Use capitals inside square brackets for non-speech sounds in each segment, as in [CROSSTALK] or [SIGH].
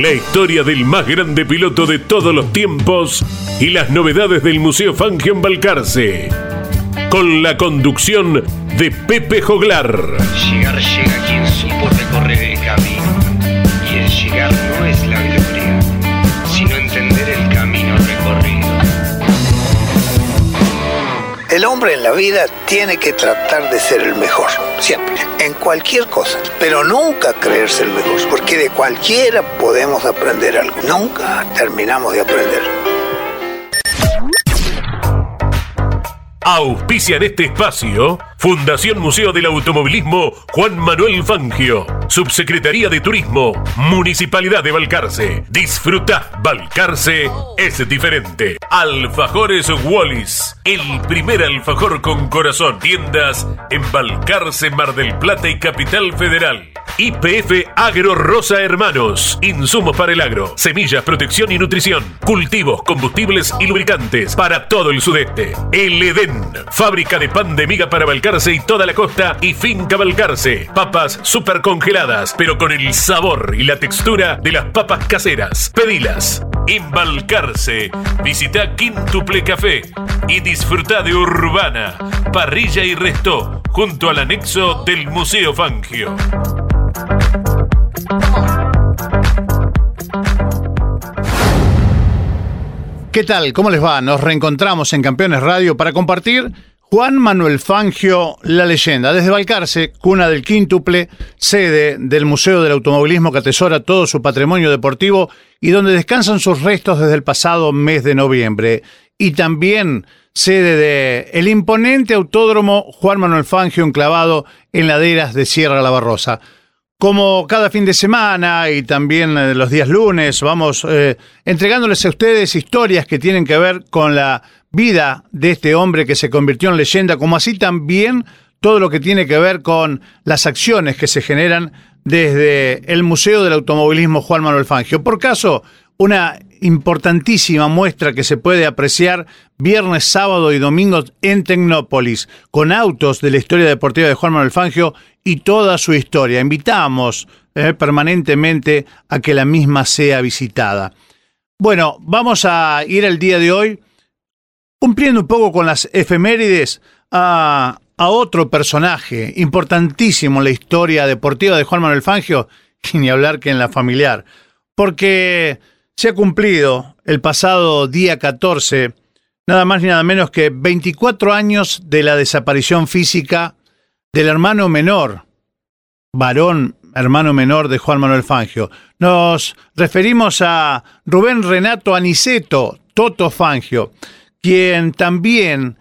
La historia del más grande piloto de todos los tiempos y las novedades del Museo Fangio en Balcarce. Con la conducción de Pepe Joglar. Llegar llega quien supo recorrer el camino. En la vida tiene que tratar de ser el mejor, siempre, en cualquier cosa, pero nunca creerse el mejor, porque de cualquiera podemos aprender algo, nunca terminamos de aprender. Auspician este espacio Fundación Museo del Automovilismo Juan Manuel Fangio, Subsecretaría de Turismo, Municipalidad de Balcarce. Disfruta, Balcarce es diferente. Alfajores Wallis, el primer alfajor con corazón. Tiendas en Balcarce, Mar del Plata y Capital Federal. IPF Agro Rosa Hermanos. Insumos para el agro, semillas, protección y nutrición, cultivos, combustibles y lubricantes para todo el sudeste. El Edén, fábrica de pan de miga para Balcarce y toda la costa y finca Balcarce. Papas super congeladas, pero con el sabor y la textura de las papas caseras. Pedilas. En Balcarce, visita Quintuple Café y disfruta de Urbana, parrilla y resto, junto al anexo del Museo Fangio. ¿Qué tal? ¿Cómo les va? Nos reencontramos en Campeones Radio para compartir Juan Manuel Fangio, la leyenda. Desde Balcarce, cuna del quíntuple, sede del Museo del Automovilismo que atesora todo su patrimonio deportivo y donde descansan sus restos desde el pasado mes de noviembre. Y también sede de el imponente autódromo Juan Manuel Fangio enclavado en laderas de Sierra La Barrosa. Como cada fin de semana y también eh, los días lunes, vamos eh, entregándoles a ustedes historias que tienen que ver con la vida de este hombre que se convirtió en leyenda, como así también todo lo que tiene que ver con las acciones que se generan desde el Museo del Automovilismo Juan Manuel Fangio. Por caso, una importantísima muestra que se puede apreciar viernes, sábado y domingo en Tecnópolis, con autos de la historia deportiva de Juan Manuel Fangio y toda su historia. Invitamos eh, permanentemente a que la misma sea visitada. Bueno, vamos a ir el día de hoy cumpliendo un poco con las efemérides a, a otro personaje importantísimo en la historia deportiva de Juan Manuel Fangio, [LAUGHS] y ni hablar que en la familiar, porque se ha cumplido el pasado día 14, nada más ni nada menos que 24 años de la desaparición física del hermano menor, varón hermano menor de Juan Manuel Fangio. Nos referimos a Rubén Renato Aniceto, Toto Fangio, quien también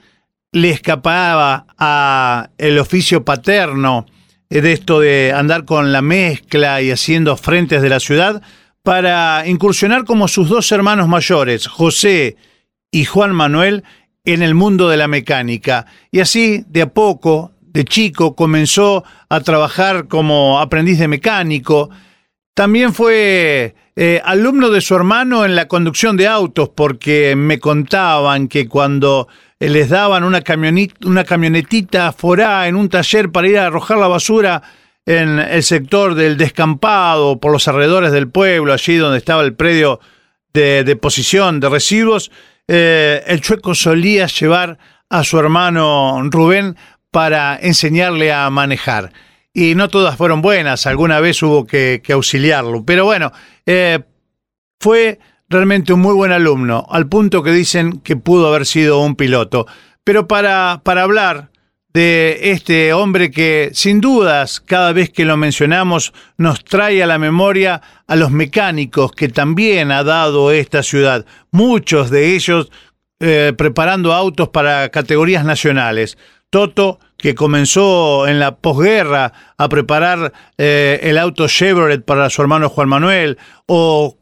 le escapaba a el oficio paterno de esto de andar con la mezcla y haciendo frentes de la ciudad para incursionar como sus dos hermanos mayores, José y Juan Manuel, en el mundo de la mecánica. Y así, de a poco, de chico, comenzó a trabajar como aprendiz de mecánico, También fue eh, alumno de su hermano en la conducción de autos, porque me contaban que cuando eh, les daban una, camionetita, una camionetita forá en un taller para ir a arrojar la basura en el sector del descampado, por los alrededores del pueblo, allí donde estaba el predio de deposición de residuos, eh, el chueco solía llevar a su hermano Rubén para enseñarle a manejar y no todas fueron buenas, alguna vez hubo que, auxiliarlo, pero bueno, eh, fue realmente un muy buen alumno, al punto que dicen que pudo haber sido un piloto. Pero para, para hablar de este hombre que sin dudas cada vez que lo mencionamos nos trae a la memoria a los mecánicos que también ha dado esta ciudad, muchos de ellos eh, preparando autos para categorías nacionales. Toto, que comenzó en la posguerra a preparar eh, el auto Chevrolet para su hermano Juan Manuel, o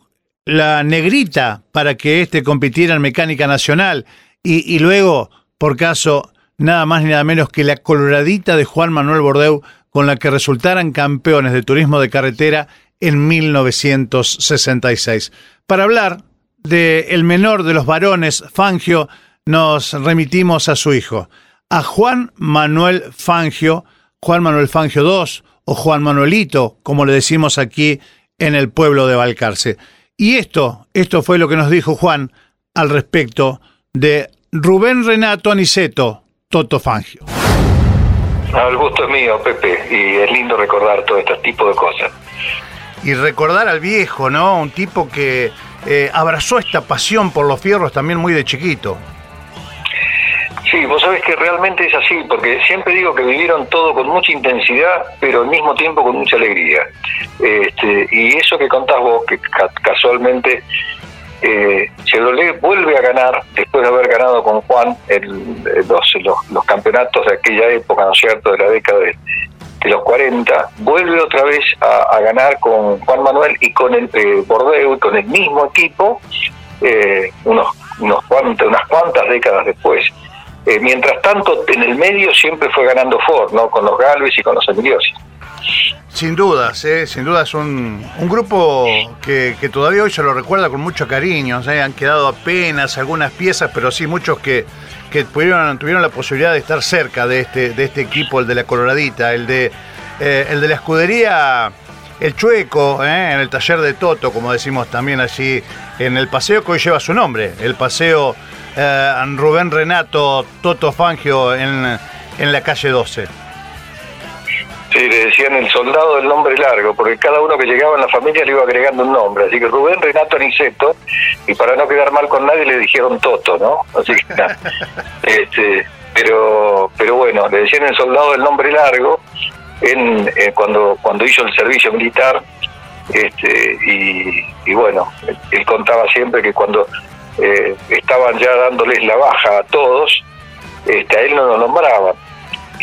la negrita para que éste compitiera en mecánica nacional, y, luego, por caso, nada más ni nada menos que la coloradita de Juan Manuel Bordeu, con la que resultaran campeones de turismo de carretera en 1966. Para hablar de el menor de los varones, Fangio, nos remitimos a su hijo a Juan Manuel Fangio, Juan Manuel Fangio II o Juan Manuelito, como le decimos aquí en el pueblo de Valcarce. Y esto, esto fue lo que nos dijo Juan al respecto de Rubén Renato Aniceto, Toto Fangio. el gusto es mío, Pepe, y es lindo recordar todo este tipo de cosas. Y recordar al viejo, ¿no? Un tipo que eh, abrazó esta pasión por los fierros también muy de chiquito. Sí, vos sabés que realmente es así, porque siempre digo que vivieron todo con mucha intensidad, pero al mismo tiempo con mucha alegría. Este, y eso que contás vos, que casualmente eh, Chevrolet vuelve a ganar, después de haber ganado con Juan los, los, campeonatos de aquella época, ¿no es cierto?, de la década de, los 40, vuelve otra vez a, ganar con Juan Manuel y con el eh, Bordeaux, con el mismo equipo, eh, unos, unas cuantas décadas después. Eh, mientras tanto, en el medio siempre fue ganando Ford, ¿no? Con los Galvez y con los Emiliosi. Sin dudas, ¿eh? sin duda es un, un grupo que, todavía hoy se lo recuerda con mucho cariño. ¿eh? Han quedado apenas algunas piezas, pero sí muchos que, tuvieron, la posibilidad de estar cerca de este, de este equipo, el de la Coloradita, el de, eh, la escudería El Chueco, en el taller de Toto, como decimos también allí en el paseo que hoy lleva su nombre, el paseo eh, Rubén Renato Toto Fangio en, en la calle 12. Sí, le decían el soldado del nombre largo, porque cada uno que llegaba en la familia le iba agregando un nombre. Así que Rubén Renato Aniceto, y para no quedar mal con nadie le dijeron Toto, ¿no? Así que, [LAUGHS] este, pero, pero bueno, le decían el soldado del nombre largo en, eh, cuando, cuando hizo el servicio militar. Este, y, y bueno, él contaba siempre que cuando eh, estaban ya dándoles la baja a todos, este, a él no lo nombraban.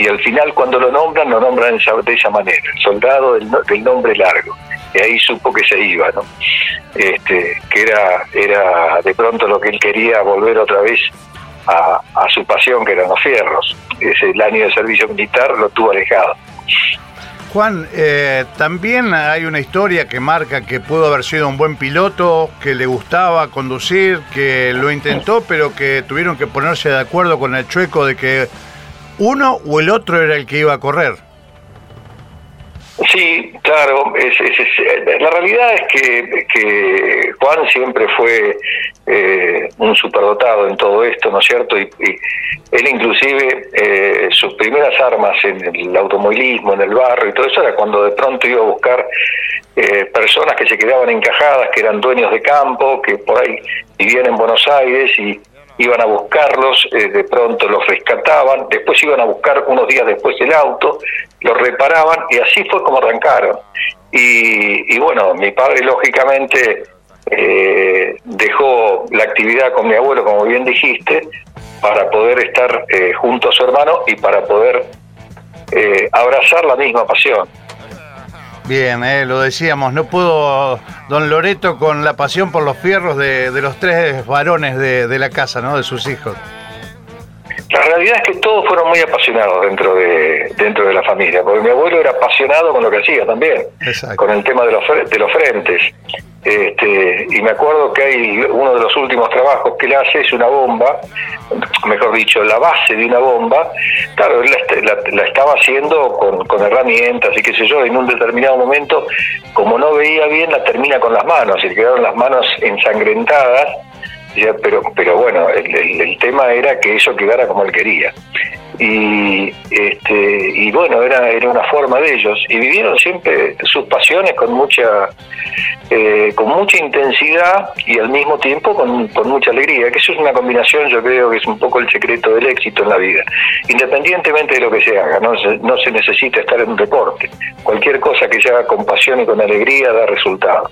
Y al final cuando lo nombran, lo nombran de esa manera, el soldado del, nombre largo. Y ahí supo que se iba, ¿no? Este, que era, era de pronto lo que él quería volver otra vez a, a su pasión, que eran los fierros. Ese, el año de servicio militar lo tuvo alejado. Juan, eh, también hay una historia que marca que pudo haber sido un buen piloto, que le gustaba conducir, que lo intentó, pero que tuvieron que ponerse de acuerdo con el chueco de que uno o el otro era el que iba a correr. Sí, claro. Es, la realidad es que, Juan siempre fue eh, un superdotado en todo esto, ¿no es cierto? Y, él inclusive eh, sus primeras armas en el automovilismo, en el barrio y todo eso era cuando de pronto iba a buscar eh, personas que se quedaban encajadas, que eran dueños de campo, que por ahí vivían en Buenos Aires y iban a buscarlos, eh, de pronto los rescataban, después iban a buscar unos días después el auto, los reparaban y así fue como arrancaron. Y, bueno, mi padre lógicamente eh, dejó la actividad con mi abuelo, como bien dijiste, para poder estar eh, junto a su hermano y para poder abrazar la misma pasión. Bien, eh, lo decíamos, no pudo don Loreto con la pasión por los fierros de, los tres varones de, la casa, ¿no? De sus hijos. La realidad es que todos fueron muy apasionados dentro de dentro de la familia, porque mi abuelo era apasionado con lo que hacía también, con el tema de los, de los frentes. Este, y me acuerdo que hay uno de los últimos trabajos que él hace es una bomba, mejor dicho, la base de una bomba. Claro, él la, estaba haciendo con, con, herramientas y qué sé yo, en un determinado momento, como no veía bien, la termina con las manos y quedaron las manos ensangrentadas pero, pero bueno, el, tema era que eso quedara como él quería. Y, este, y bueno, era, era una forma de ellos. Y vivieron siempre sus pasiones con mucha, eh, con mucha intensidad y al mismo tiempo con, con mucha alegría, que eso es una combinación, yo creo que es un poco el secreto del éxito en la vida. Independientemente de lo que se haga, no se, no se necesita estar en un deporte. Cualquier cosa que se haga con pasión y con alegría da resultado.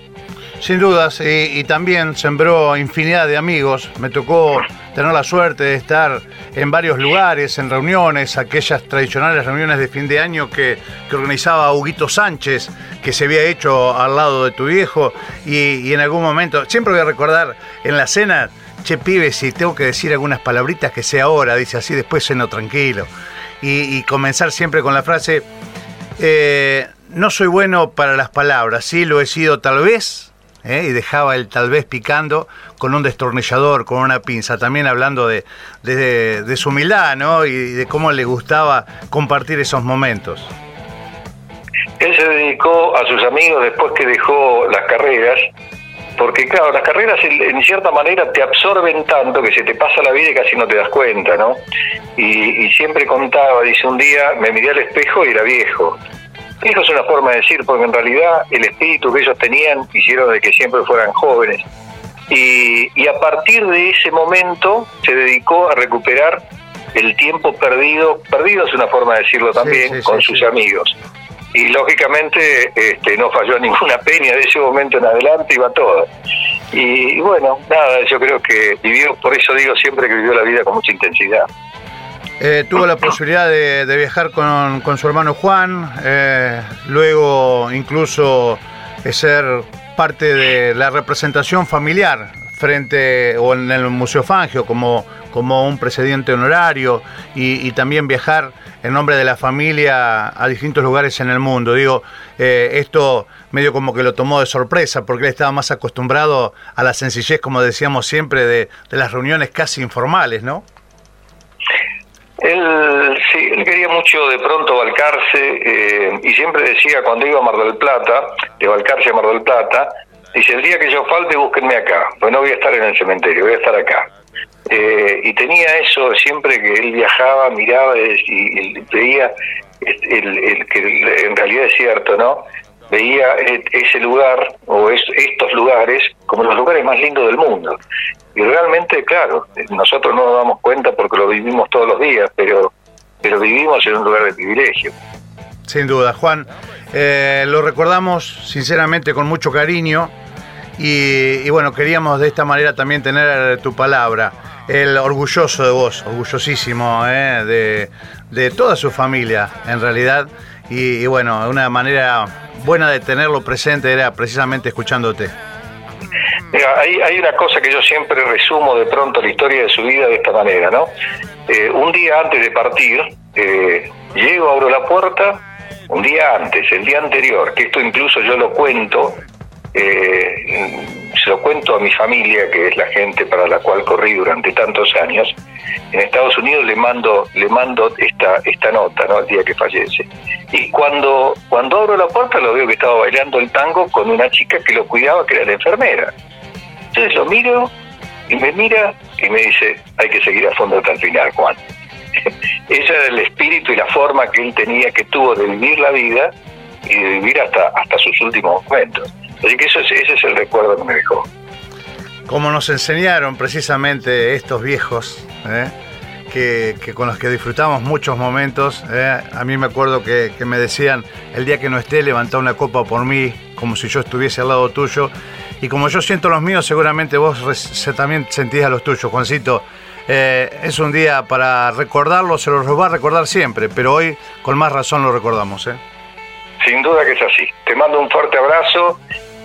Sin dudas, y, también sembró infinidad de amigos. Me tocó tener la suerte de estar en varios lugares, en reuniones, aquellas tradicionales reuniones de fin de año que, organizaba Huguito Sánchez, que se había hecho al lado de tu viejo, y, en algún momento, siempre voy a recordar en la cena, che pibe, si tengo que decir algunas palabritas que sea ahora, dice así, después ceno tranquilo. Y, comenzar siempre con la frase, eh, no soy bueno para las palabras, sí lo he sido tal vez, ¿eh? y dejaba el tal vez picando con un destornillador, con una pinza, también hablando de, de, su humildad ¿no? y de cómo le gustaba compartir esos momentos. Él se dedicó a sus amigos después que dejó las carreras, porque claro, las carreras en cierta manera te absorben tanto que se te pasa la vida y casi no te das cuenta, ¿no? Y, y siempre contaba, dice un día, me miré al espejo y era viejo eso es una forma de decir, porque en realidad el espíritu que ellos tenían hicieron de que siempre fueran jóvenes. Y, a partir de ese momento se dedicó a recuperar el tiempo perdido, perdido es una forma de decirlo también, con sus amigos. Y lógicamente este, no falló ninguna peña de ese momento en adelante, iba todo. Y, bueno, nada, yo creo que vivió, por eso digo siempre que vivió la vida con mucha intensidad. Eh, tuvo la posibilidad de, viajar con, su hermano Juan, eh, luego incluso ser parte de la representación familiar frente o en el Museo Fangio como, como un presidente honorario y, también viajar en nombre de la familia a distintos lugares en el mundo. Digo, eh, esto medio como que lo tomó de sorpresa porque él estaba más acostumbrado a la sencillez, como decíamos siempre, de, de las reuniones casi informales, ¿no? Él, sí, él quería mucho de pronto Balcarce eh, y siempre decía cuando iba a Mar del Plata, de Balcarce a Mar del Plata, dice, el día que yo falte búsquenme acá, pues no voy a estar en el cementerio, voy a estar acá. Eh, y tenía eso siempre que él viajaba, miraba y, veía el, que en realidad es cierto, ¿no? Veía ese lugar o estos lugares como los lugares más lindos del mundo. Y realmente, claro, nosotros no nos damos cuenta porque lo vivimos todos los días, pero, pero vivimos en un lugar de privilegio. Sin duda, Juan. Eh, lo recordamos sinceramente con mucho cariño y, bueno, queríamos de esta manera también tener tu palabra. El orgulloso de vos, orgullosísimo eh, de, de, toda su familia en realidad. Y, y bueno, una manera buena de tenerlo presente era precisamente escuchándote. Mira, hay, hay una cosa que yo siempre resumo de pronto la historia de su vida de esta manera, ¿no? Eh, un día antes de partir, eh, llego, abro la puerta, un día antes, el día anterior, que esto incluso yo lo cuento, eh, se lo cuento a mi familia, que es la gente para la cual corrí durante tantos años, en Estados Unidos le mando, le mando esta, esta nota, ¿no? El día que fallece. Y cuando, cuando abro la puerta lo veo que estaba bailando el tango con una chica que lo cuidaba, que era la enfermera. Entonces lo miro y me mira y me dice, hay que seguir a fondo hasta el final, Juan. [LAUGHS] Ese era el espíritu y la forma que él tenía, que tuvo de vivir la vida y de vivir hasta, hasta sus últimos momentos. Así que eso ese es el recuerdo que me dejó. Como nos enseñaron precisamente estos viejos, ¿eh? que, con los que disfrutamos muchos momentos, ¿eh? a mí me acuerdo que, que, me decían, el día que no esté, levanta una copa por mí, como si yo estuviese al lado tuyo, y como yo siento los míos, seguramente vos también sentís a los tuyos, Juancito. Eh, es un día para recordarlo, se los va a recordar siempre, pero hoy con más razón lo recordamos. ¿eh? Sin duda que es así. Te mando un fuerte abrazo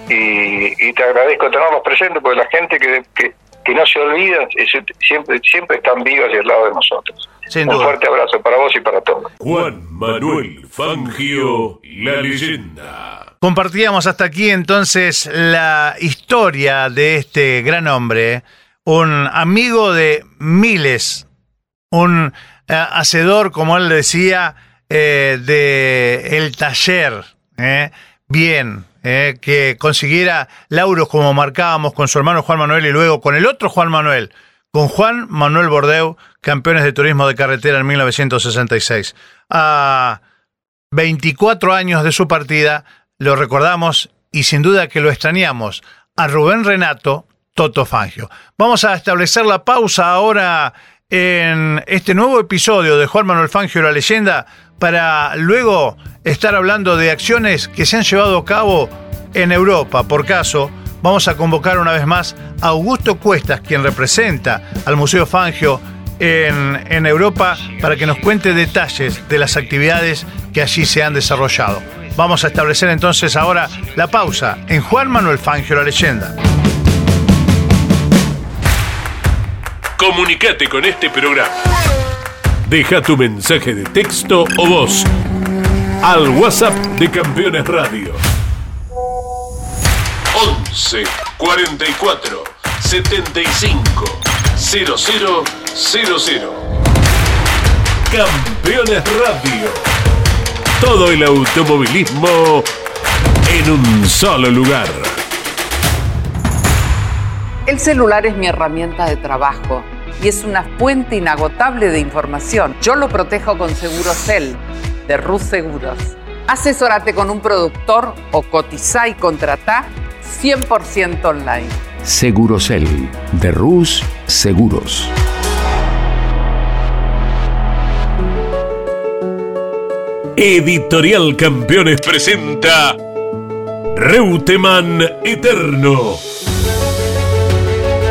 y, te agradezco tenerlos presentes, porque la gente que, que no se olvidan, siempre, siempre están vivas y al lado de nosotros. Un fuerte abrazo para vos y para todos. Juan Manuel Fangio, la leyenda. Compartíamos hasta aquí entonces la historia de este gran hombre, un amigo de miles, un eh, hacedor, como él decía, eh, de el taller, eh, bien, que consiguiera lauros como marcábamos con su hermano Juan Manuel y luego con el otro Juan Manuel, con Juan Manuel Bordeu, campeones de turismo de carretera en 1966. A 24 años de su partida, lo recordamos y sin duda que lo extrañamos, a Rubén Renato Toto Fangio. Vamos a establecer la pausa ahora en este nuevo episodio de Juan Manuel Fangio, la leyenda, para luego estar hablando de acciones que se han llevado a cabo en Europa. Por caso, vamos a convocar una vez más a Augusto Cuestas, quien representa al Museo Fangio en, en, Europa, para que nos cuente detalles de las actividades que allí se han desarrollado. Vamos a establecer entonces ahora la pausa en Juan Manuel Fangio, la leyenda. Comunicate con este programa. Deja tu mensaje de texto o voz al WhatsApp de Campeones Radio 11 44 75 0000. Campeones Radio. Todo el automovilismo en un solo lugar. El celular es mi herramienta de trabajo y es una fuente inagotable de información. Yo lo protejo con Segurocel de Rus Seguros. Asesórate con un productor o cotiza y contrata 100% online. Segurocel, de Rus Seguros. Editorial Campeones presenta Reutemann Eterno.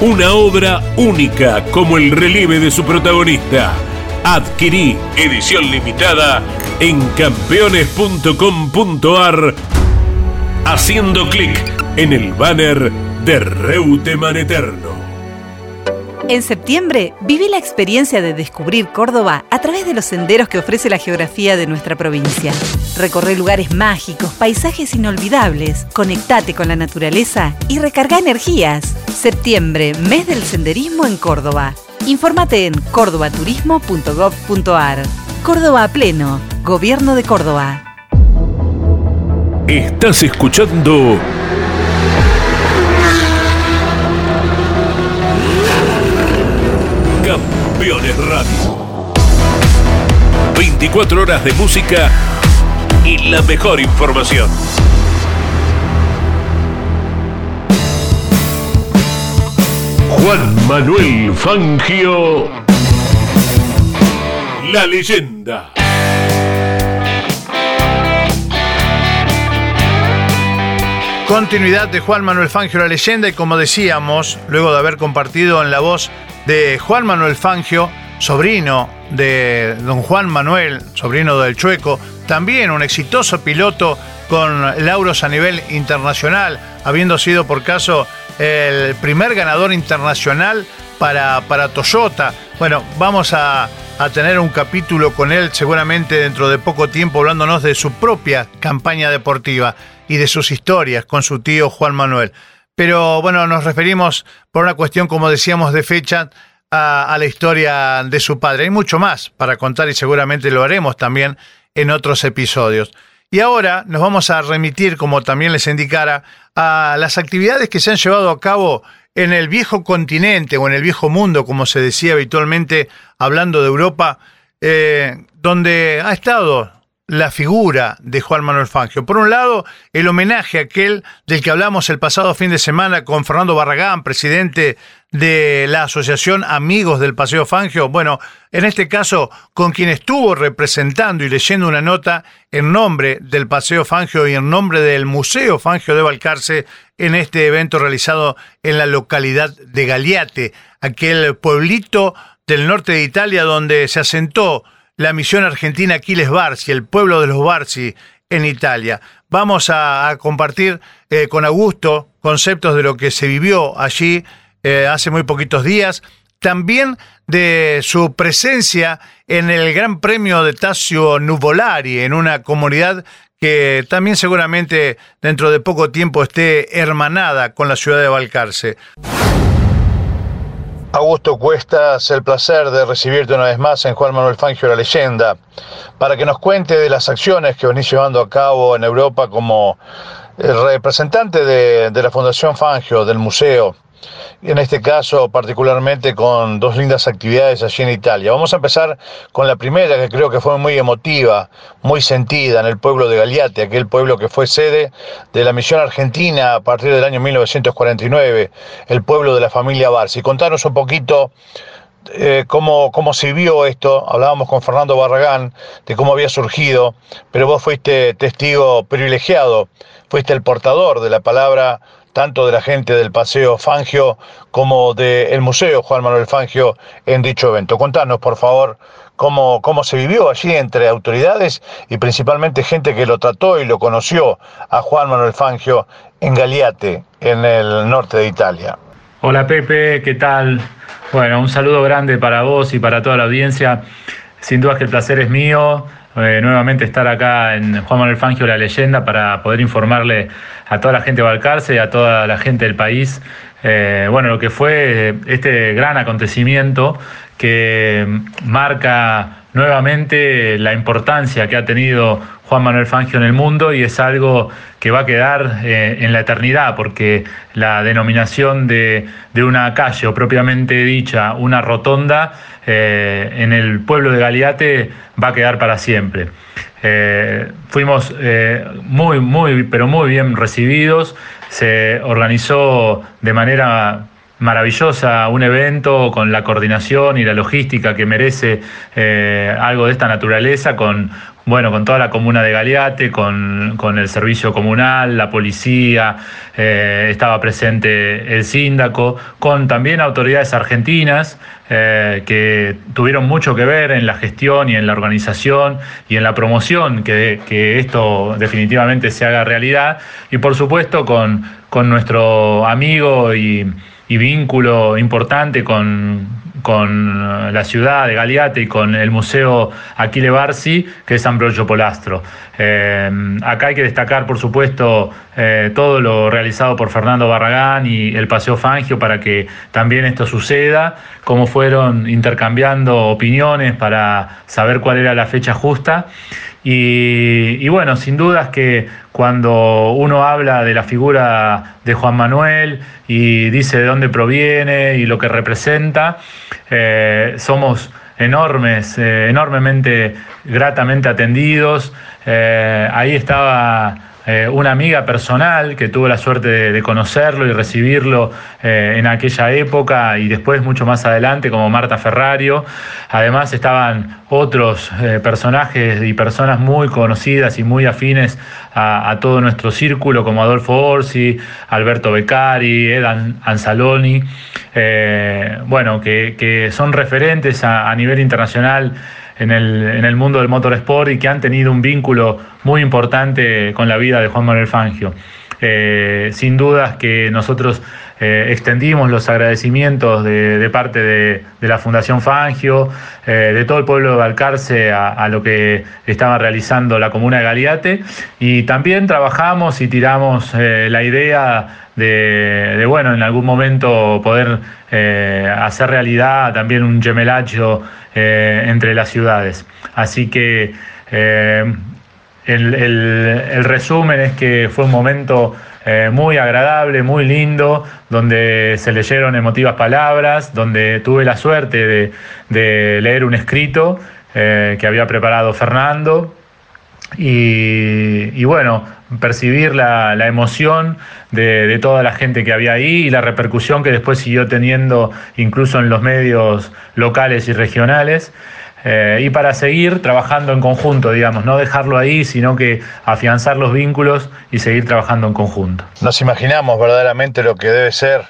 una obra única como el relieve de su protagonista Adquirí edición limitada en campeones.com.ar haciendo clic en el banner de Reuteman Eterno. En septiembre viví la experiencia de descubrir Córdoba a través de los senderos que ofrece la geografía de nuestra provincia. Recorre lugares mágicos, paisajes inolvidables, conectate con la naturaleza y recarga energías. Septiembre, mes del senderismo en Córdoba. Infórmate en cordobaturismo.gov.ar. Córdoba a pleno, Gobierno de Córdoba. Estás escuchando Campeones Radio. 24 horas de música y la mejor información. Juan Manuel Fangio, la leyenda. Continuidad de Juan Manuel Fangio, la leyenda, y como decíamos, luego de haber compartido en la voz de Juan Manuel Fangio, sobrino de don Juan Manuel, sobrino del Chueco, también un exitoso piloto con lauros a nivel internacional, habiendo sido por caso el primer ganador internacional para, para Toyota. Bueno, vamos a, a tener un capítulo con él seguramente dentro de poco tiempo hablándonos de su propia campaña deportiva y de sus historias con su tío Juan Manuel. Pero bueno, nos referimos por una cuestión, como decíamos, de fecha a, la historia de su padre. Hay mucho más para contar y seguramente lo haremos también en otros episodios. Y ahora nos vamos a remitir, como también les indicara, a las actividades que se han llevado a cabo en el viejo continente o en el viejo mundo, como se decía habitualmente hablando de Europa, eh, donde ha estado la figura de Juan Manuel Fangio. Por un lado, el homenaje a aquel del que hablamos el pasado fin de semana con Fernando Barragán, presidente de la Asociación Amigos del Paseo Fangio, bueno, en este caso con quien estuvo representando y leyendo una nota en nombre del Paseo Fangio y en nombre del Museo Fangio de Balcarce en este evento realizado en la localidad de Galiate, aquel pueblito del norte de Italia donde se asentó la misión argentina Aquiles Barsi, el pueblo de los Barsi en Italia. Vamos a, compartir eh, con Augusto conceptos de lo que se vivió allí eh, hace muy poquitos días, también de su presencia en el Gran Premio de Tasio Nuvolari, en una comunidad que también seguramente dentro de poco tiempo esté hermanada con la ciudad de Balcarce. Augusto Cuestas, el placer de recibirte una vez más en Juan Manuel Fangio La Leyenda, para que nos cuente de las acciones que venís llevando a cabo en Europa como representante de, la Fundación Fangio, del museo, en este caso particularmente con dos lindas actividades allí en Italia. Vamos a empezar con la primera que creo que fue muy emotiva, muy sentida en el pueblo de Galiate, aquel pueblo que fue sede de la misión argentina a partir del año 1949, el pueblo de la familia Barsi. Contanos un poquito eh, cómo, cómo se vio esto. Hablábamos con Fernando Barragán de cómo había surgido, pero vos fuiste testigo privilegiado, fuiste el portador de la palabra tanto de la gente del Paseo Fangio como del Museo Juan Manuel Fangio en dicho evento. Contanos, por favor, cómo, cómo se vivió allí entre autoridades y principalmente gente que lo trató y lo conoció a Juan Manuel Fangio en Galiate, en el norte de Italia. Hola Pepe, ¿qué tal? Bueno, un saludo grande para vos y para toda la audiencia. Sin duda que el placer es mío. Eh, nuevamente estar acá en Juan Manuel Fangio, la leyenda, para poder informarle a toda la gente de Balcarce y a toda la gente del país, eh, bueno, lo que fue este gran acontecimiento que marca nuevamente la importancia que ha tenido Juan Manuel Fangio en el mundo y es algo que va a quedar eh, en la eternidad porque la denominación de, una calle o propiamente dicha una rotonda eh, en el pueblo de Galiate va a quedar para siempre. Eh, fuimos muy, muy, pero muy bien recibidos, se organizó de manera maravillosa, un evento con la coordinación y la logística que merece algo de esta naturaleza, con bueno, con toda la comuna de Galeate, con, el servicio comunal, la policía, eh, estaba presente el síndaco, con también autoridades argentinas eh, que tuvieron mucho que ver en la gestión y en la organización y en la promoción que, esto definitivamente se haga realidad, y por supuesto con, nuestro amigo y, y vínculo importante con, con la ciudad de Galiate y con el Museo Aquile Barsi, que es Ambrogio Polastro. Eh, acá hay que destacar, por supuesto, eh, todo lo realizado por Fernando Barragán y el Paseo Fangio para que también esto suceda, cómo fueron intercambiando opiniones para saber cuál era la fecha justa. Y, bueno, sin dudas que cuando uno habla de la figura de Juan Manuel y dice de dónde proviene y lo que representa, eh, somos enormes, eh, enormemente gratamente atendidos. Eh, ahí estaba eh, una amiga personal que tuvo la suerte de, conocerlo y recibirlo eh, en aquella época y después mucho más adelante como Marta Ferrario. Además estaban otros eh, personajes y personas muy conocidas y muy afines a, todo nuestro círculo como Adolfo Orsi, Alberto Beccari, Edan Anzaloni, bueno, que, son referentes a nivel internacional en el, en el mundo del motorsport y que han tenido un vínculo muy importante con la vida de Juan Manuel Fangio. Eh, sin dudas que nosotros eh, extendimos los agradecimientos de, parte de, la Fundación Fangio, eh, de todo el pueblo de Balcarce a, lo que estaba realizando la comuna de Galiate y también trabajamos y tiramos la idea de, bueno, en algún momento poder hacer realidad también un gemelacho entre las ciudades. Así que el, resumen es que fue un momento eh, muy agradable, muy lindo, donde se leyeron emotivas palabras, donde tuve la suerte de, leer un escrito eh, que había preparado Fernando. Y, bueno, percibir la, emoción de, toda la gente que había ahí y la repercusión que después siguió teniendo incluso en los medios locales y regionales. Eh, y para seguir trabajando en conjunto, digamos, no dejarlo ahí, sino que afianzar los vínculos y seguir trabajando en conjunto. Nos imaginamos verdaderamente lo que debe ser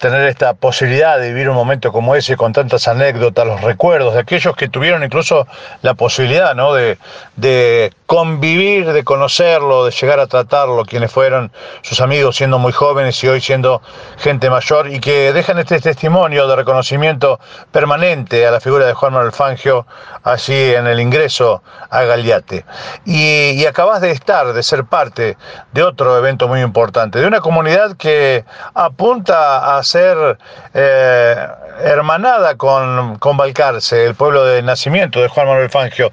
tener esta posibilidad de vivir un momento como ese con tantas anécdotas, los recuerdos de aquellos que tuvieron incluso la posibilidad ¿no? de, convivir, de conocerlo, de llegar a tratarlo, quienes fueron sus amigos siendo muy jóvenes y hoy siendo gente mayor y que dejan este testimonio de reconocimiento permanente a la figura de Juan Manuel Fangio allí en el ingreso a Galiate. Y, y acabas de estar, de ser parte de otro evento muy importante, de una comunidad que apunta a ser eh, hermanada con, con Balcarce, el pueblo de nacimiento de Juan Manuel Fangio.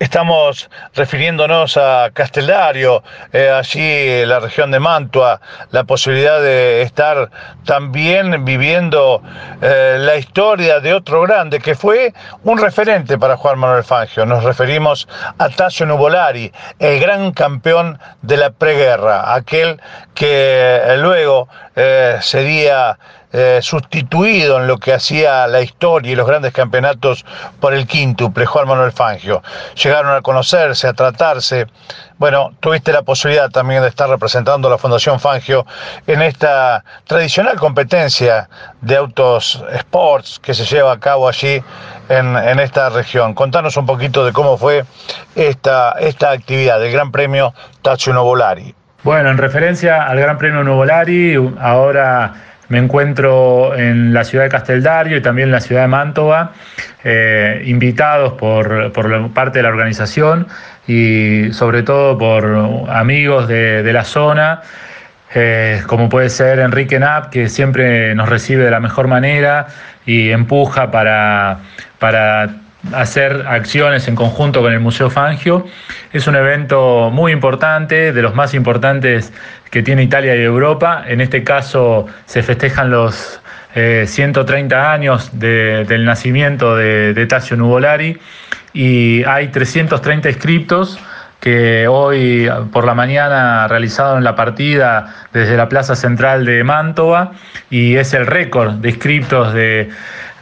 Estamos refiriéndonos a Casteldario, eh, allí la región de Mantua, la posibilidad de estar también viviendo eh, la historia de otro grande que fue un referente para Juan Manuel Fangio. Nos referimos a Tasso Nuvolari, el gran campeón de la preguerra, aquel que luego sería eh, sustituido en lo que hacía la historia y los grandes campeonatos por el quíntuple, Juan Manuel Fangio. Llegaron a conocerse, a tratarse. Bueno, tuviste la posibilidad también de estar representando a la Fundación Fangio en esta tradicional competencia de autos sports que se lleva a cabo allí en, esta región. Contanos un poquito de cómo fue esta, esta actividad del Gran Premio Tacho Novolari. Bueno, en referencia al Gran Premio Novolari, ahora me encuentro en la ciudad de Casteldario y también en la ciudad de Mantova, eh, invitados por, parte de la organización y sobre todo por amigos de, la zona. Eh, como puede ser Enrique Knapp, que siempre nos recibe de la mejor manera y empuja para, para hacer acciones en conjunto con el Museo Fangio. Es un evento muy importante, de los más importantes que tiene Italia y Europa. En este caso se festejan los 130 eh, años del nacimiento de, de Tassio Nuvolari y hay 330 inscriptos que hoy por la mañana realizaron la partida desde la Plaza Central de Mantova y es el récord de inscriptos de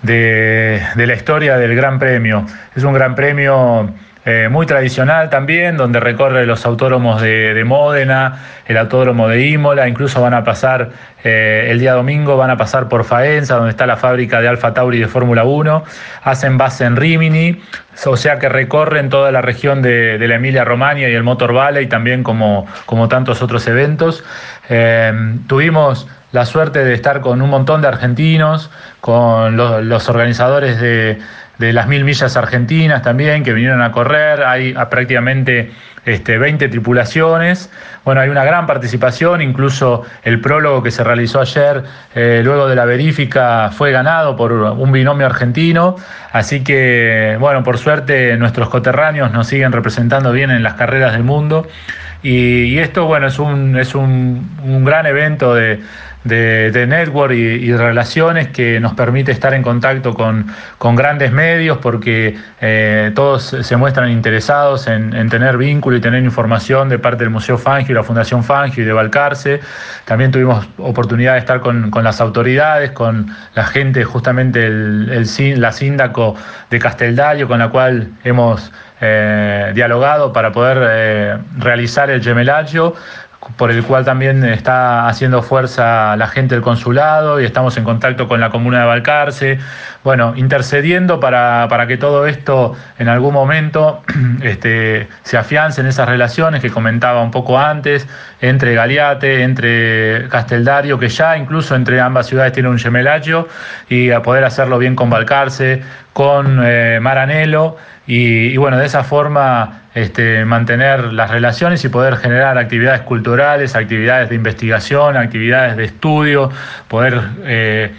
de, la historia del Gran Premio. Es un Gran Premio eh, muy tradicional también, donde recorre los autódromos de, Módena, el autódromo de Imola, incluso van a pasar eh, el día domingo, van a pasar por Faenza, donde está la fábrica de Alfa Tauri de Fórmula 1, hacen base en Rimini, o sea que recorren toda la región de, la Emilia Romagna y el Motor Valley, también como, como tantos otros eventos. Eh, tuvimos la suerte de estar con un montón de argentinos, con los, organizadores de, las mil millas argentinas también, que vinieron a correr, hay prácticamente este, 20 tripulaciones, bueno, hay una gran participación, incluso el prólogo que se realizó ayer, eh, luego de la verífica, fue ganado por un binomio argentino, así que, bueno, por suerte nuestros coterráneos nos siguen representando bien en las carreras del mundo. Y, esto, bueno, es un, es un gran evento de, de, network y, relaciones que nos permite estar en contacto con, grandes medios porque eh, todos se muestran interesados en, tener y tener información de parte del Museo Fangio y la Fundación Fangio y de Balcarce. También tuvimos oportunidad de estar con, las autoridades, con la gente, justamente el, la síndaco de Casteldario, con la cual hemos eh, dialogado para poder eh, realizar el gemelaggio por el cual también está haciendo fuerza la gente del consulado y estamos en contacto con la comuna de Balcarce, bueno, intercediendo para, que todo esto en algún momento [CLEARS THROAT] este, se afiance en esas relaciones que comentaba un poco antes, entre Galiate, entre Casteldario, que ya incluso entre ambas ciudades tiene un gemelaggio, y a poder hacerlo bien con Balcarce, con eh, Maranelo, y, bueno, de esa forma este, mantener las relaciones y poder generar actividades culturales, actividades de investigación, actividades de estudio, poder eh,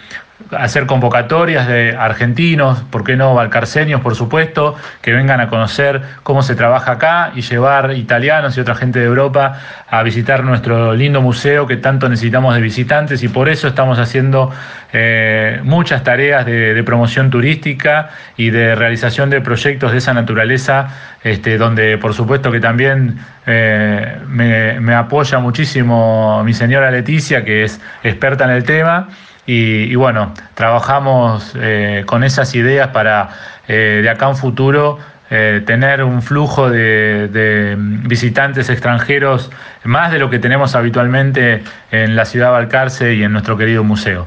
hacer convocatorias de argentinos, ¿por qué no valcarceños, por supuesto, que vengan a conocer cómo se trabaja acá y llevar italianos y otra gente de Europa a visitar nuestro lindo museo que tanto necesitamos de visitantes y por eso estamos haciendo eh, muchas tareas de, promoción turística y de realización de proyectos de esa naturaleza, este, donde por supuesto que también eh, me apoya muchísimo mi señora Leticia, que es experta en el tema. Y, bueno, trabajamos eh, con esas ideas para eh, de acá un futuro eh, tener un flujo de, visitantes extranjeros más de lo que tenemos habitualmente en la ciudad de Balcarce y en nuestro querido museo.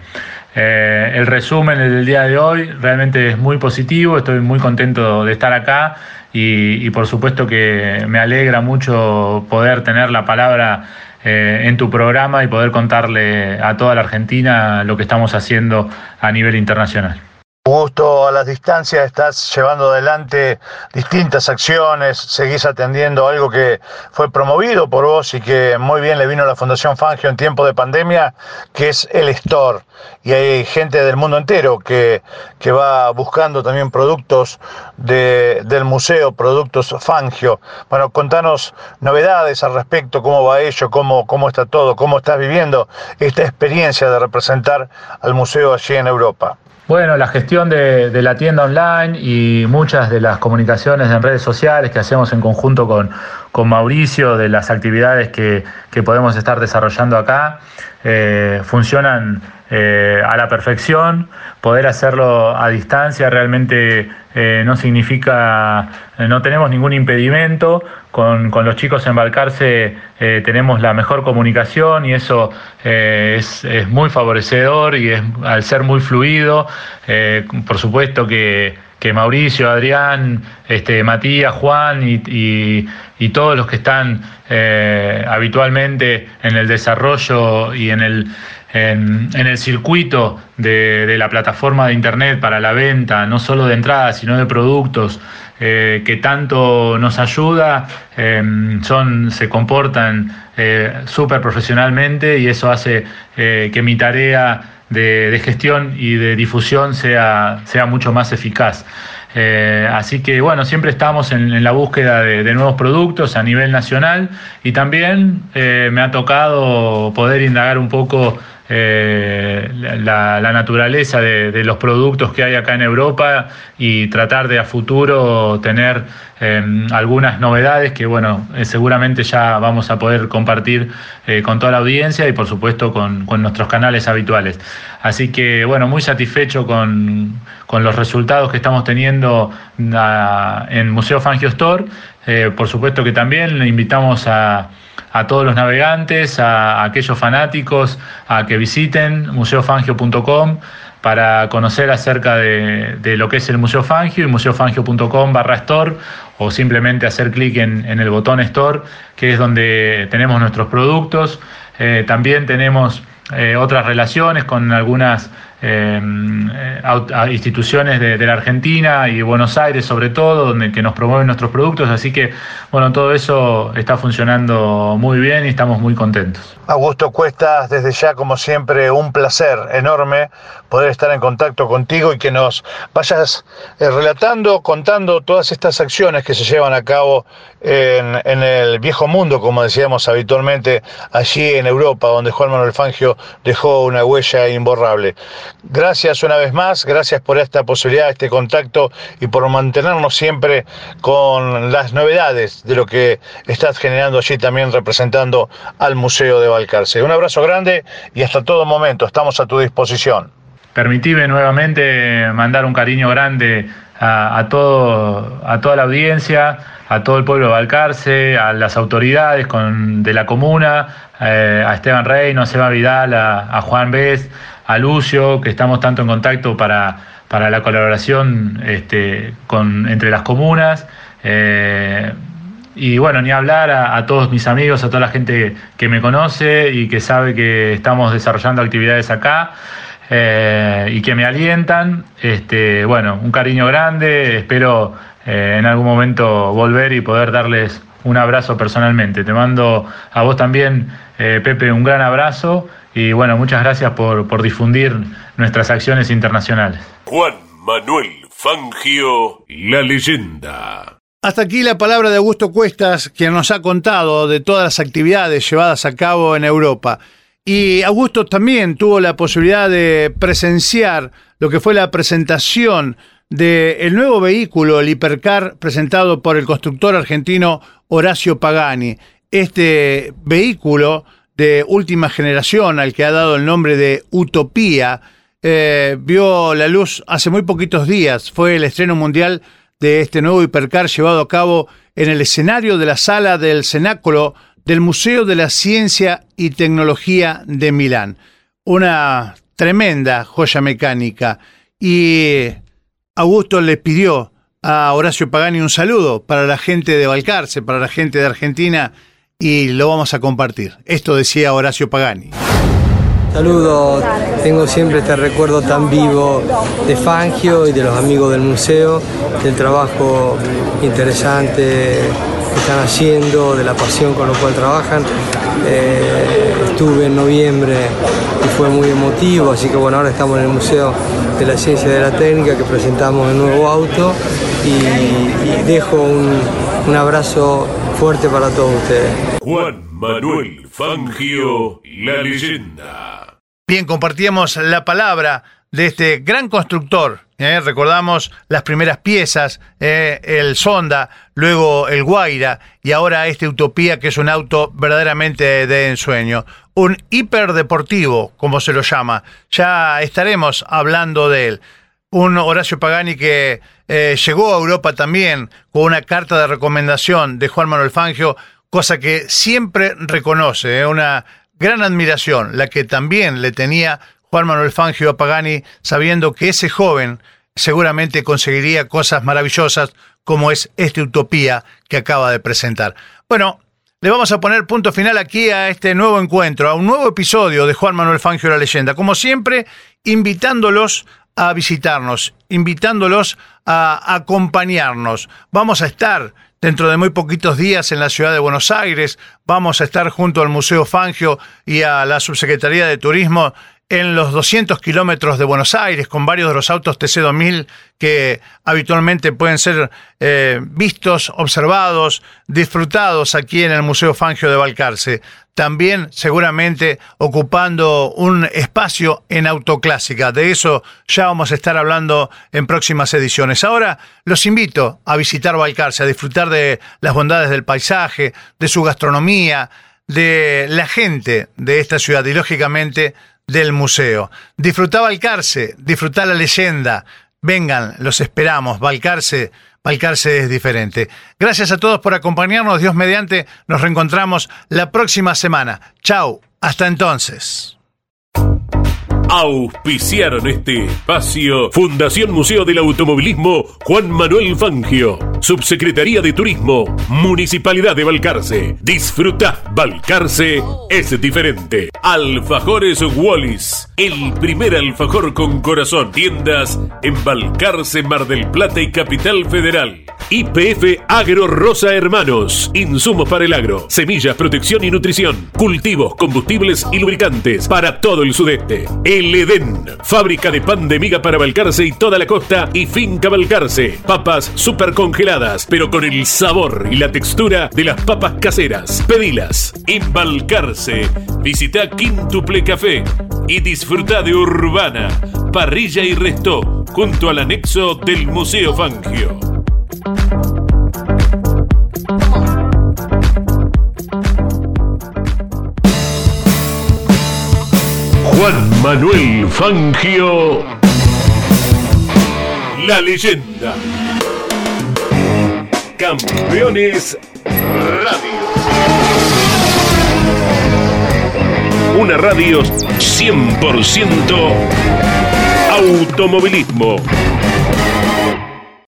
el resumen del día de hoy realmente es muy positivo, estoy muy contento de estar acá y por supuesto que me alegra mucho poder tener la palabra eh, en tu programa y poder contarle a toda la Argentina lo que estamos haciendo a nivel internacional. Gusto a las distancias, estás llevando adelante distintas acciones, seguís atendiendo algo que fue promovido por vos y que muy bien le vino a la Fundación Fangio en tiempo de pandemia, que es el Store. Y hay gente del mundo entero que, que va buscando también productos de, del museo, productos Fangio. Bueno, contanos novedades al respecto, cómo va ello, cómo, cómo está todo, cómo estás viviendo esta experiencia de representar al museo allí en Europa. Bueno, la gestión de, la tienda online y muchas de las comunicaciones en redes sociales que hacemos en conjunto con, Mauricio, de las actividades que, podemos estar desarrollando acá, eh, funcionan eh, a la perfección. Poder hacerlo a distancia realmente eh, no significa, no tenemos ningún impedimento. Con, los chicos en Balcarce tenemos la mejor comunicación y eso es, muy favorecedor y es, al ser muy fluido, por supuesto que, Mauricio, Adrián, este, Matías, Juan y, y todos los que están habitualmente en el desarrollo y en el, en, el circuito de, la plataforma de Internet para la venta, no solo de entradas, sino de productos, eh, que tanto nos ayuda, em, son, se comportan eh, súper profesionalmente y eso hace eh, que mi tarea de, gestión y de difusión sea, sea mucho más eficaz. así que bueno, siempre estamos en, la búsqueda de, nuevos productos a nivel nacional y también me ha tocado poder indagar un poco eh, la, naturaleza de, los productos que hay acá en Europa y tratar de a futuro tener em, algunas novedades que bueno eh, seguramente ya vamos a poder compartir eh, con toda la audiencia y por supuesto con, nuestros canales habituales. Así que bueno muy satisfecho con, los resultados que estamos teniendo ah, en Museo Fangio Store. Por supuesto que también le invitamos a a todos los navegantes, a, aquellos fanáticos, a que visiten museofangio.com para conocer acerca de, lo que es el Museo Fangio y museofangio.com barra store o simplemente hacer clic en, el botón store, que es donde tenemos nuestros productos. Eh, también tenemos eh, otras relaciones con algunas eh, a, instituciones de, la Argentina y Buenos Aires sobre todo, donde que nos promueven nuestros productos, así que bueno, todo eso está funcionando muy bien y estamos muy contentos. Augusto Cuestas, desde ya como siempre un placer enorme poder estar en contacto contigo y que nos vayas eh, relatando, contando todas estas acciones que se llevan a cabo en, el viejo mundo, como decíamos habitualmente, allí en Europa, donde Juan Manuel Fangio dejó una huella imborrable. Gracias una vez más, gracias por esta posibilidad, este contacto y por mantenernos siempre con las novedades de lo que estás generando allí también representando al Museo de Valcarce. Un abrazo grande y hasta todo momento, estamos a tu disposición. Permitime nuevamente mandar un cariño grande a, todo, a toda la audiencia, a todo el pueblo de Valcarce, a las autoridades de la comuna, eh, a Esteban Rey, a Seba Vidal, a, a Juan Bess, a Lucio, que estamos tanto en contacto para, para la colaboración este, con, entre las comunas. Eh, y bueno, ni hablar a, todos mis amigos, a toda la gente que me conoce y que sabe que estamos desarrollando actividades acá eh, y que me alientan. Este, bueno, un cariño grande, espero eh, en algún momento volver y poder darles un abrazo personalmente. Te mando a vos también, Pepe, un gran abrazo y bueno, muchas gracias por, por difundir nuestras acciones internacionales. Juan Manuel Fangio, la leyenda. Hasta aquí la palabra de Augusto Cuestas, quien nos ha contado de todas las actividades llevadas a cabo en Europa. Y Augusto también tuvo la posibilidad de presenciar lo que fue la presentación del nuevo vehículo, el Hipercar, presentado por el constructor argentino Horacio Pagani. Este vehículo de última generación, al que ha dado el nombre de Utopía, eh, vio la luz hace muy poquitos días. Fue el estreno mundial de este nuevo hipercar llevado a cabo en el escenario de la sala del cenáculo del Museo de la Ciencia y Tecnología de Milán. Una tremenda joya mecánica. Y Augusto le pidió a Horacio Pagani un saludo para la gente de Balcarce, para la gente de Argentina, y lo vamos a compartir. Esto decía Horacio Pagani. Saludos, tengo siempre este recuerdo tan vivo de Fangio y de los amigos del museo, del trabajo interesante que están haciendo, de la pasión con la cual trabajan. Eh, estuve en noviembre y fue muy emotivo, así que bueno, ahora estamos en el Museo de la Ciencia y de la Técnica que presentamos el nuevo auto y, y dejo un, un abrazo fuerte para todos ustedes. Juan Manuel Fangio, la leyenda. Bien, compartíamos la palabra de este gran constructor. ¿eh? Recordamos las primeras piezas, ¿eh? el Sonda, luego el Guaira y ahora este Utopía que es un auto verdaderamente de ensueño. Un hiperdeportivo, como se lo llama. Ya estaremos hablando de él. Un Horacio Pagani que eh, llegó a Europa también con una carta de recomendación de Juan Manuel Fangio, cosa que siempre reconoce, una gran admiración, la que también le tenía Juan Manuel Fangio a Pagani, sabiendo que ese joven seguramente conseguiría cosas maravillosas como es esta utopía que acaba de presentar. Bueno, le vamos a poner punto final aquí a este nuevo encuentro, a un nuevo episodio de Juan Manuel Fangio la leyenda. Como siempre, invitándolos a visitarnos, invitándolos a acompañarnos. Vamos a estar dentro de muy poquitos días en la ciudad de Buenos Aires. Vamos a estar junto al Museo Fangio y a la Subsecretaría de Turismo en los 200 kilómetros de Buenos Aires con varios de los autos TC2000 que habitualmente pueden ser eh, vistos, observados, disfrutados aquí en el Museo Fangio de Balcarce. También seguramente ocupando un espacio en autoclásica. De eso ya vamos a estar hablando en próximas ediciones. Ahora los invito a visitar Balcarce, a disfrutar de las bondades del paisaje, de su gastronomía, de la gente de esta ciudad y lógicamente del museo. Disfrutá Balcarce, disfrutá la leyenda. Vengan, los esperamos. Balcarce, Balcarce es diferente. Gracias a todos por acompañarnos. Dios mediante, nos reencontramos la próxima semana. Chau, hasta entonces. Auspiciaron este espacio Fundación Museo del Automovilismo Juan Manuel Fangio, Subsecretaría de Turismo, Municipalidad de Balcarce. Disfruta, Balcarce es diferente. Alfajores Wallis, el primer alfajor con corazón. Tiendas en Balcarce, Mar del Plata y Capital Federal. IPF Agro Rosa Hermanos, insumos para el agro, semillas, protección y nutrición, cultivos, combustibles y lubricantes para todo el sudeste. El Edén, fábrica de pan de miga para Balcarce y toda la costa y finca Balcarce. Papas super congeladas, pero con el sabor y la textura de las papas caseras. Pedilas en Balcarce. Visita Quintuple Café y disfruta de Urbana, parrilla y resto junto al anexo del Museo Fangio. Juan Manuel Fangio, la leyenda. Campeones Radio. Una radio 100% automovilismo.